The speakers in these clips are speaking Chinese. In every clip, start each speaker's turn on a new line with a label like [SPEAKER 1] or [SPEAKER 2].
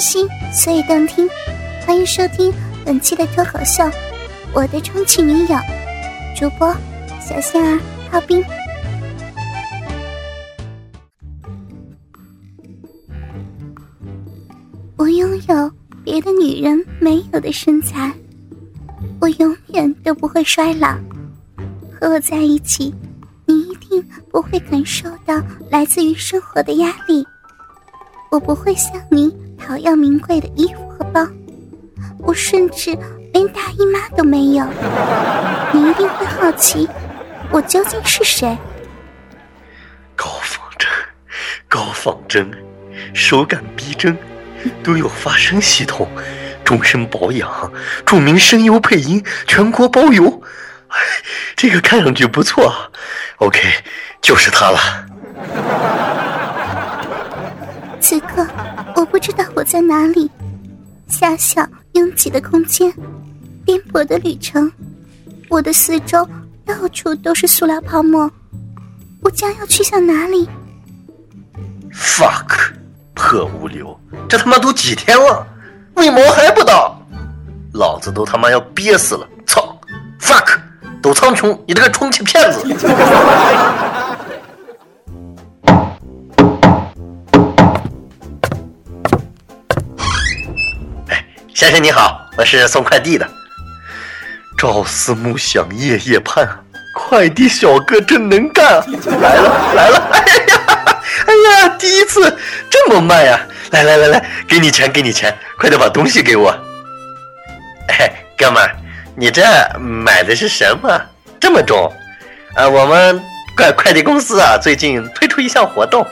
[SPEAKER 1] 心，所以动听。欢迎收听本期的脱口秀，《我的充气女友》，主播小仙儿炮兵。我拥有别的女人没有的身材，我永远都不会衰老。和我在一起，你一定不会感受到来自于生活的压力。我不会像你讨要名贵的衣服和包，我甚至连大姨妈都没有。你一定会好奇，我究竟是谁？
[SPEAKER 2] 高仿真，高仿真，手感逼真，都有发声系统，终身保养，著名声优配音，全国包邮。这个看上去不错，OK，就是他了。
[SPEAKER 1] 此刻，我不知道我在哪里。狭小拥挤的空间，颠簸的旅程，我的四周到处都是塑料泡沫。我将要去向哪里
[SPEAKER 2] ？Fuck，破物流，这他妈都几天了，为毛还不到？老子都他妈要憋死了！操！Fuck，斗苍穹，你这个充气骗子！先生你好，我是送快递的。朝思暮想夜夜盼，快递小哥真能干！来了来了，哎呀哎呀，第一次这么慢呀！来来来来，给你钱给你钱，快点把东西给我。哎，哥们儿，你这买的是什么？这么重？啊，我们快快递公司啊，最近推出一项活动。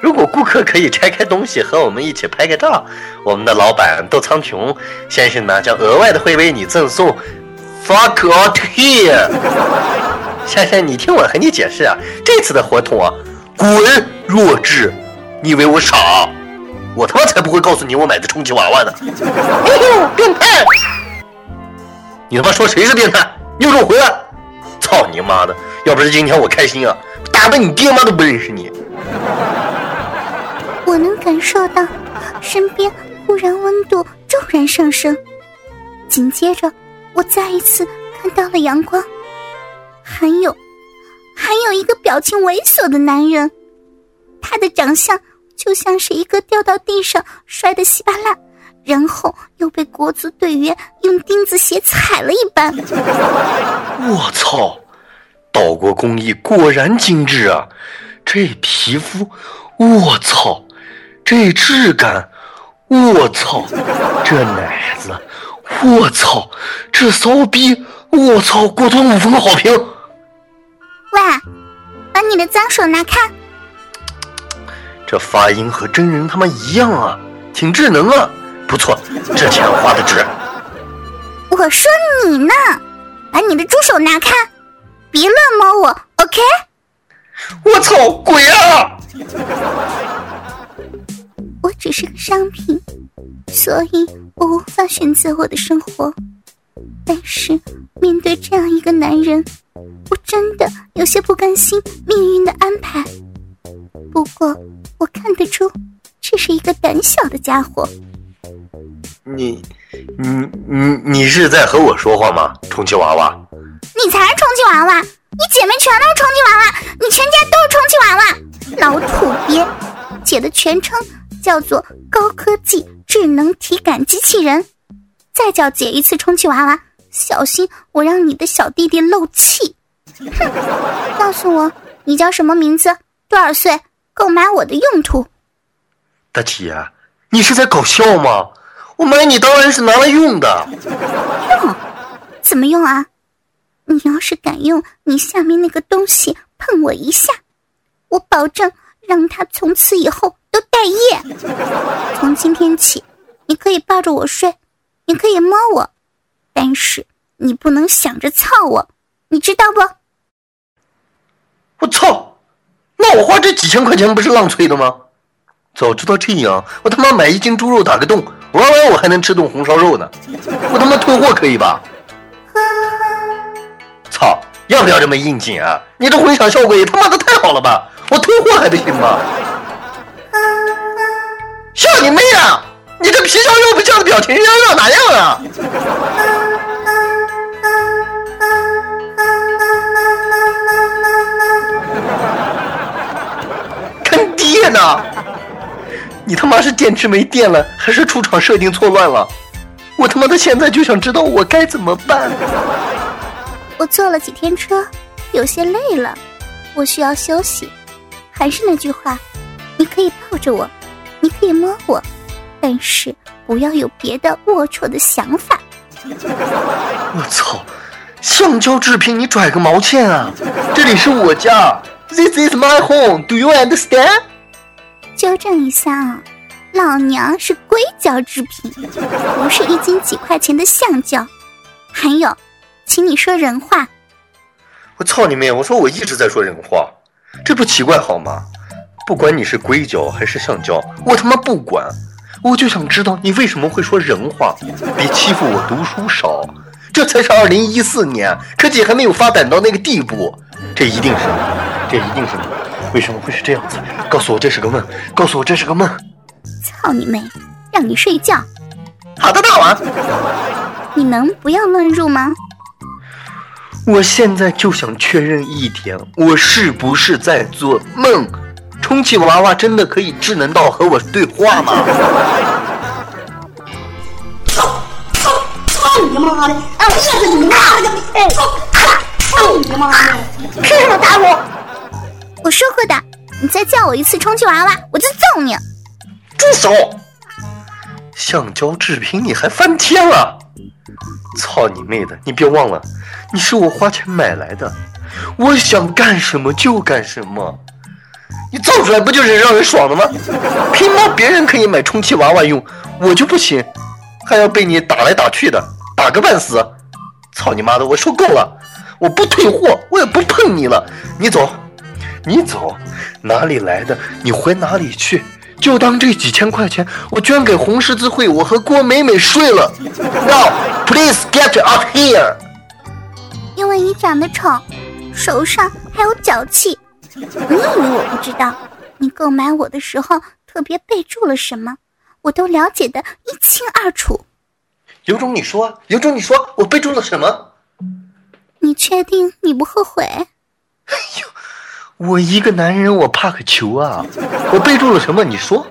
[SPEAKER 2] 如果顾客可以拆开东西和我们一起拍个照，我们的老板窦苍穹先生呢，将额外的会为你赠送 fuck out here。先生，你听我和你解释啊，这次的活动啊，滚弱智！你以为我傻？我他妈才不会告诉你我买的充气娃娃呢！哎呦，变态！你他妈说谁是变态？你给我回来！操你妈的！要不是今天我开心啊，打的你爹妈都不认识你。
[SPEAKER 1] 我能感受到身边忽然温度骤然上升，紧接着我再一次看到了阳光，还有，还有一个表情猥琐的男人，他的长相就像是一个掉到地上摔得稀巴烂，然后又被国足队员用钉子鞋踩了一般。
[SPEAKER 2] 我操，岛国工艺果然精致啊！这皮肤，我操！这质感，我操！这奶子，我操！这骚逼，我操！果断五分的好评。
[SPEAKER 1] 喂，把你的脏手拿开！
[SPEAKER 2] 这发音和真人他妈一样啊，挺智能啊，不错，这钱花的值。
[SPEAKER 1] 我说你呢，把你的猪手拿开，别乱摸我，OK？
[SPEAKER 2] 我操，鬼啊！
[SPEAKER 1] 我只是个商品，所以我无法选择我的生活。但是面对这样一个男人，我真的有些不甘心命运的安排。不过我看得出，这是一个胆小的家伙。
[SPEAKER 2] 你，你，你，你是在和我说话吗？充气娃娃？
[SPEAKER 1] 你才是充气娃娃！你姐妹全都是充气娃娃，你全家都是充气娃娃！老土鳖，姐的全称。叫做高科技智能体感机器人，再叫姐一次充气娃娃，小心我让你的小弟弟漏气！哼，告诉我你叫什么名字，多少岁，购买我的用途？
[SPEAKER 2] 大姐，你是在搞笑吗？我买你当然是拿来用的。
[SPEAKER 1] 用？怎么用啊？你要是敢用你下面那个东西碰我一下，我保证让他从此以后。都待业。从今天起，你可以抱着我睡，你可以摸我，但是你不能想着操我，你知道不？
[SPEAKER 2] 我操！那我花这几千块钱不是浪费的吗？早知道这样，我他妈买一斤猪肉打个洞，玩完我还能吃顿红烧肉呢。我他妈退货可以吧？操！要不要这么应景啊？你这混响效果也他妈的太好了吧？我退货还不行吗？笑你妹啊！你这皮笑肉不笑的表情要要哪样啊？坑爹呢？你他妈是电池没电了，还是出厂设定错乱了？我他妈的现在就想知道我该怎么办。
[SPEAKER 1] 我坐了几天车，有些累了，我需要休息。还是那句话，你可以抱着我，你可以摸我，但是不要有别的龌龊的想法。
[SPEAKER 2] 我操！橡胶制品，你拽个毛线啊！这里是我家，This is my home. Do you understand？
[SPEAKER 1] 纠正一下啊，老娘是硅胶制品，不是一斤几块钱的橡胶。还有。请你说人话。
[SPEAKER 2] 我操你妹！我说我一直在说人话，这不奇怪好吗？不管你是硅胶还是橡胶，我他妈不管，我就想知道你为什么会说人话。别欺负我读书少，这才是二零一四年，科技还没有发展到那个地步。这一定是，这一定是，为什么会是这样子？告诉我这是个梦，告诉我这是个梦。
[SPEAKER 1] 操你妹！让你睡觉。
[SPEAKER 2] 好的，大王。
[SPEAKER 1] 你能不要乱入吗？
[SPEAKER 2] 我现在就想确认一点，我是不是在做梦？充气娃娃真的可以智能到和我对话吗？
[SPEAKER 3] 操操操你妈的！哎，我饿死你妈的！哎，操你妈的！凭什么打我？
[SPEAKER 1] 我说过的，你再叫我一次充气娃娃，我就揍你！
[SPEAKER 2] 住手！橡胶制品你还翻天了？操你妹的！你别忘了。你是我花钱买来的，我想干什么就干什么。你造出来不就是让人爽的吗？凭毛别人可以买充气娃娃用，我就不行，还要被你打来打去的，打个半死。操你妈的！我说够了，我不退货，我也不碰你了。你走，你走，哪里来的你回哪里去。就当这几千块钱我捐给红十字会，我和郭美美睡了。Now please get out here.
[SPEAKER 1] 因为你长得丑，手上还有脚气，你以为我不知道？你购买我的时候特别备注了什么，我都了解的一清二楚。
[SPEAKER 2] 有种你说，有种你说，我备注了什么？
[SPEAKER 1] 你确定你不后悔？哎
[SPEAKER 2] 呦，我一个男人，我怕个球啊！我备注了什么？你说。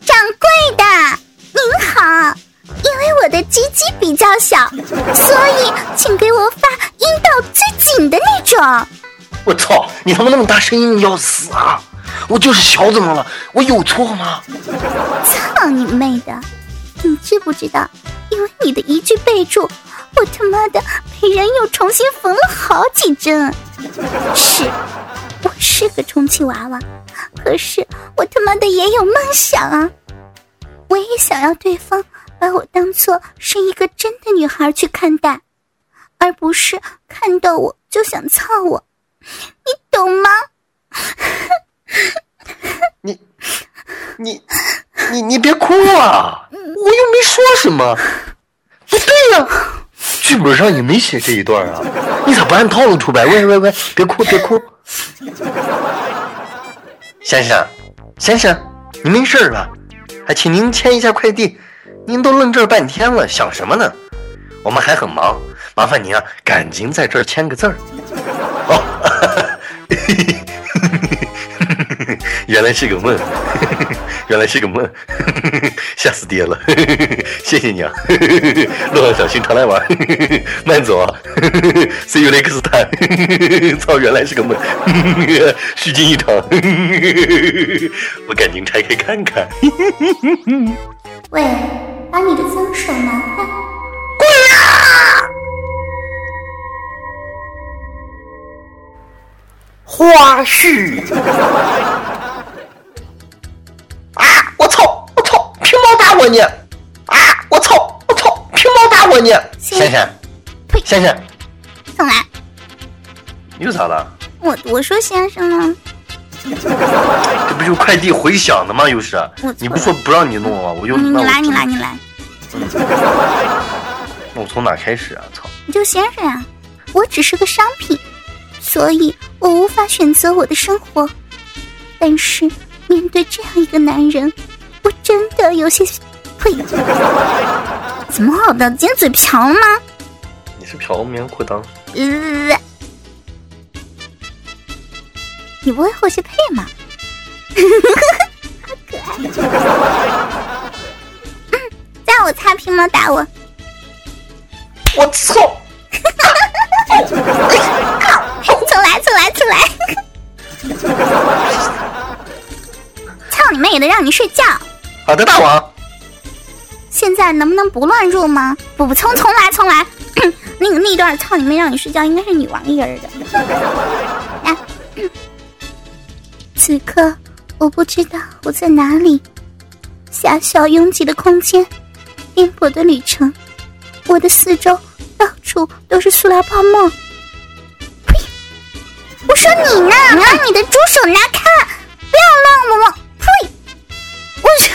[SPEAKER 1] 掌柜的，您好。因为我的鸡鸡比较小，所以请给我发阴道最紧的那种。
[SPEAKER 2] 我操！你他妈那么大声音，你要死啊！我就是小，怎么了？我有错吗？
[SPEAKER 1] 操你妹的！你知不知道？因为你的一句备注，我他妈的被人又重新缝了好几针。是，我是个充气娃娃，可是我他妈的也有梦想啊！我也想要对方。把我当做是一个真的女孩去看待，而不是看到我就想操我，你懂吗？
[SPEAKER 2] 你，你，你你别哭啊！我又没说什么。不 对呀，剧本上也没写这一段啊！你咋不按套路出牌？喂喂喂，别哭别哭。先生，先生，你没事吧？还请您签一下快递。您都愣这儿半天了，想什么呢？我们还很忙，麻烦您啊，赶紧在这儿签个字儿。哦，原来是个梦，原来是个梦，吓死爹了！谢谢你啊，路上小心，常来玩，慢走啊！See you next time。操，原来是个梦，虚惊一场，我赶紧拆开看看。
[SPEAKER 1] 喂。把你的脏手拿开！
[SPEAKER 2] 滚啊！花絮我你！啊！我操！我操！凭毛打我你！先生，先生，
[SPEAKER 1] 送来。
[SPEAKER 2] 又咋了？
[SPEAKER 1] 我我说先生呢？
[SPEAKER 2] 这不就快递回响的吗？又是，你不说不让你弄吗？我就
[SPEAKER 1] 你来你来你来。
[SPEAKER 2] 那我从哪开始啊？操！
[SPEAKER 1] 你就先生啊，我只是个商品，所以我无法选择我的生活。但是面对这样一个男人，我真的有些呸！怎么好的？今天嘴瓢了吗？
[SPEAKER 2] 你是嫖棉裤裆？
[SPEAKER 1] 呃，你不会后期配吗？好可爱。嗯，在我擦屏吗？打我！
[SPEAKER 2] 我操！
[SPEAKER 1] 重来，重来，重来！操你妹的，让你睡觉！
[SPEAKER 2] 好的，大王。
[SPEAKER 1] 现在能不能不乱入吗？不不，重重来，重来。那个那段操你妹，让你睡觉，应该是女王一人的。来，此刻我不知道我在哪里，狭小拥挤的空间，颠簸的旅程，我的四周到处都是塑料泡沫。呸！我说你呢，把你的猪手拿开，不要乱摸。呸！我去。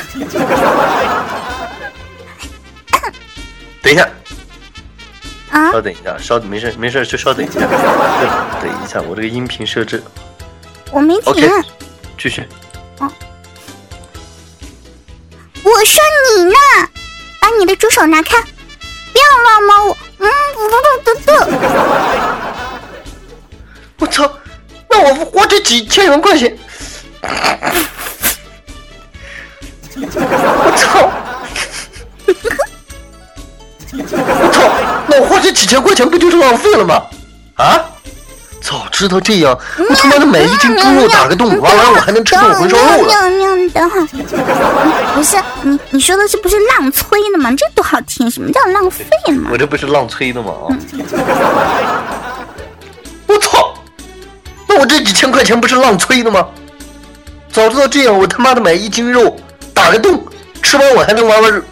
[SPEAKER 2] 等一下，
[SPEAKER 1] 啊！
[SPEAKER 2] 稍等一下，稍等，没事没事，就稍等一下，等一下，我这个音频设置
[SPEAKER 1] 我没停。
[SPEAKER 2] 继续。
[SPEAKER 1] 我说你呢，把你的猪手拿开，不要乱摸我。嗯，不不不不。
[SPEAKER 2] 我操！那我花这几千元块钱，我操！我花这几千块钱不就是浪费了吗？啊！早知道这样，我他妈的买一斤猪肉打个洞，完完我还能吃顿红烧肉了。
[SPEAKER 1] 你等会儿。不是你，你说的是不是浪吹的吗？这多好听！什么叫浪费嘛
[SPEAKER 2] 我？这不是浪吹的吗？啊！我操！那我这几千块钱不是浪吹的吗？早知道这样，我他妈的买一斤肉打个洞，吃完我还能玩玩。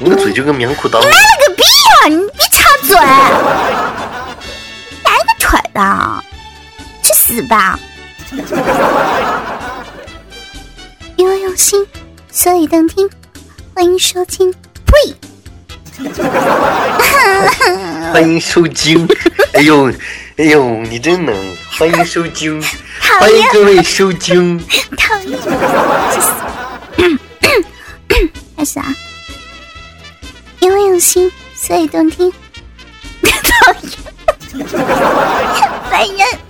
[SPEAKER 2] 你个嘴就跟棉裤裆。
[SPEAKER 1] 妈了个逼啊！你别插嘴！哪一个腿的？去死吧！因为用心，所以动听。欢迎收听。呸！
[SPEAKER 2] 欢迎收听。哎呦，哎呦，你真能！欢迎收听，
[SPEAKER 1] 讨
[SPEAKER 2] 欢迎
[SPEAKER 1] 厌，
[SPEAKER 2] 各位收听。
[SPEAKER 1] 讨厌！去死！开始啊！因为用心，所以动听。讨厌，烦人。